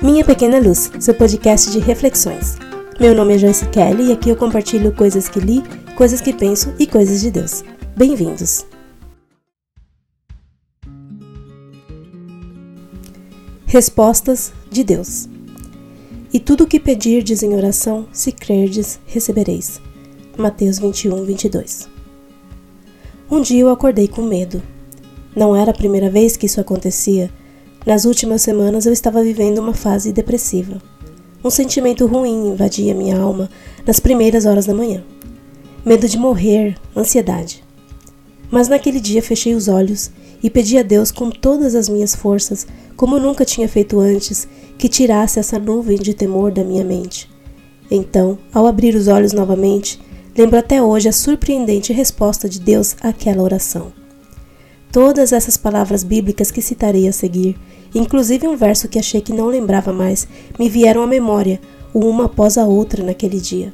Minha Pequena Luz, seu podcast de reflexões. Meu nome é Joyce Kelly e aqui eu compartilho coisas que li, coisas que penso e coisas de Deus. Bem-vindos! Respostas de Deus. E tudo o que pedirdes em oração, se crerdes, recebereis. Mateus 21, 22. Um dia eu acordei com medo. Não era a primeira vez que isso acontecia, nas últimas semanas eu estava vivendo uma fase depressiva. Um sentimento ruim invadia minha alma nas primeiras horas da manhã. Medo de morrer, ansiedade. Mas naquele dia fechei os olhos e pedi a Deus com todas as minhas forças, como nunca tinha feito antes, que tirasse essa nuvem de temor da minha mente. Então, ao abrir os olhos novamente, lembro até hoje a surpreendente resposta de Deus àquela oração. Todas essas palavras bíblicas que citarei a seguir Inclusive um verso que achei que não lembrava mais me vieram à memória, uma após a outra naquele dia.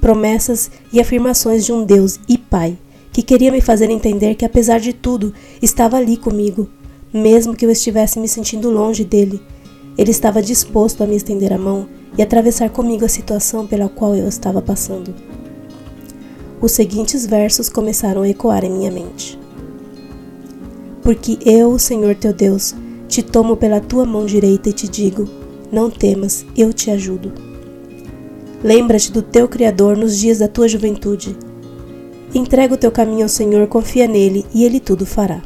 Promessas e afirmações de um Deus e Pai que queria me fazer entender que apesar de tudo estava ali comigo, mesmo que eu estivesse me sentindo longe dele. Ele estava disposto a me estender a mão e atravessar comigo a situação pela qual eu estava passando. Os seguintes versos começaram a ecoar em minha mente. Porque eu, Senhor teu Deus, te tomo pela tua mão direita e te digo: Não temas, eu te ajudo. Lembra-te do teu Criador nos dias da tua juventude. Entrega o teu caminho ao Senhor, confia nele e ele tudo fará.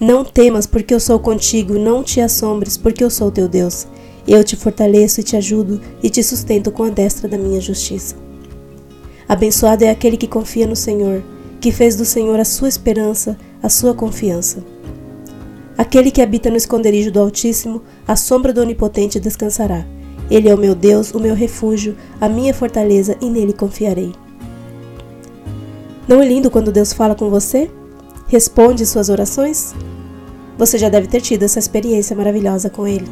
Não temas, porque eu sou contigo, não te assombres, porque eu sou teu Deus. Eu te fortaleço e te ajudo e te sustento com a destra da minha justiça. Abençoado é aquele que confia no Senhor, que fez do Senhor a sua esperança, a sua confiança. Aquele que habita no esconderijo do Altíssimo, a sombra do Onipotente descansará. Ele é o meu Deus, o meu refúgio, a minha fortaleza, e nele confiarei. Não é lindo quando Deus fala com você? Responde suas orações? Você já deve ter tido essa experiência maravilhosa com Ele.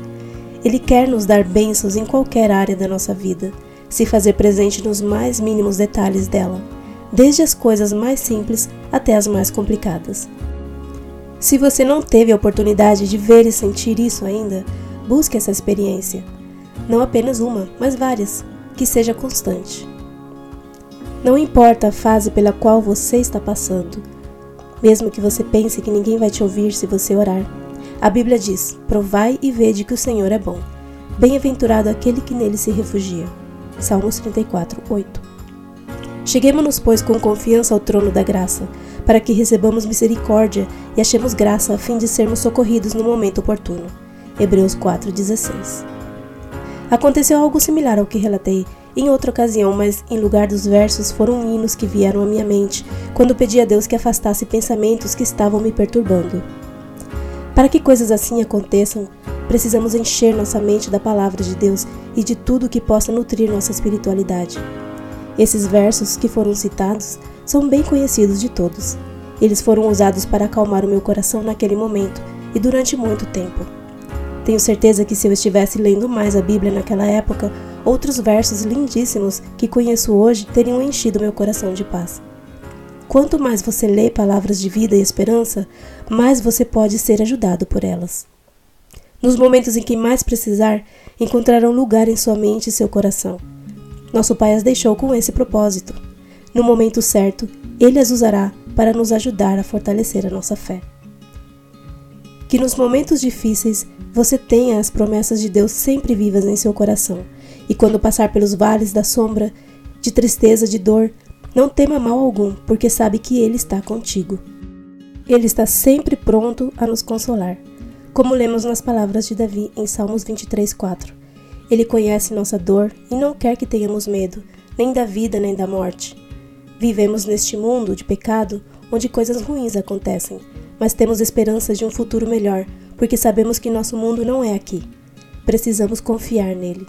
Ele quer nos dar bênçãos em qualquer área da nossa vida, se fazer presente nos mais mínimos detalhes dela, desde as coisas mais simples até as mais complicadas. Se você não teve a oportunidade de ver e sentir isso ainda, busque essa experiência. Não apenas uma, mas várias, que seja constante. Não importa a fase pela qual você está passando, mesmo que você pense que ninguém vai te ouvir se você orar. A Bíblia diz: Provai e vede que o Senhor é bom. Bem-aventurado aquele que nele se refugia. Salmos 34, 8. Cheguemos-nos, pois, com confiança ao trono da graça para que recebamos misericórdia e achemos graça a fim de sermos socorridos no momento oportuno. Hebreus 4:16. Aconteceu algo similar ao que relatei em outra ocasião, mas em lugar dos versos foram hinos que vieram à minha mente quando pedi a Deus que afastasse pensamentos que estavam me perturbando. Para que coisas assim aconteçam, precisamos encher nossa mente da palavra de Deus e de tudo que possa nutrir nossa espiritualidade. Esses versos que foram citados são bem conhecidos de todos. Eles foram usados para acalmar o meu coração naquele momento e durante muito tempo. Tenho certeza que se eu estivesse lendo mais a Bíblia naquela época, outros versos lindíssimos que conheço hoje teriam enchido meu coração de paz. Quanto mais você lê palavras de vida e esperança, mais você pode ser ajudado por elas. Nos momentos em que mais precisar, encontrarão lugar em sua mente e seu coração. Nosso Pai as deixou com esse propósito. No momento certo, Ele as usará para nos ajudar a fortalecer a nossa fé. Que nos momentos difíceis você tenha as promessas de Deus sempre vivas em seu coração, e quando passar pelos vales da sombra, de tristeza, de dor, não tema mal algum, porque sabe que Ele está contigo. Ele está sempre pronto a nos consolar, como lemos nas palavras de Davi em Salmos 23, 4. Ele conhece nossa dor e não quer que tenhamos medo, nem da vida nem da morte. Vivemos neste mundo de pecado onde coisas ruins acontecem, mas temos esperança de um futuro melhor, porque sabemos que nosso mundo não é aqui. Precisamos confiar nele.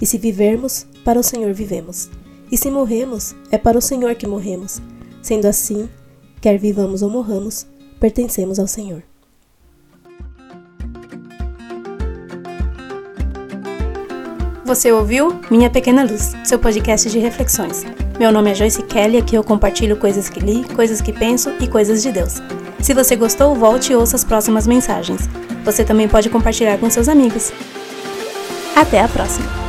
E se vivermos, para o Senhor vivemos. E se morremos, é para o Senhor que morremos. Sendo assim, quer vivamos ou morramos, pertencemos ao Senhor. Você ouviu Minha Pequena Luz, seu podcast de reflexões. Meu nome é Joyce Kelly aqui eu compartilho coisas que li, coisas que penso e coisas de Deus. Se você gostou, volte e ouça as próximas mensagens. Você também pode compartilhar com seus amigos. Até a próxima!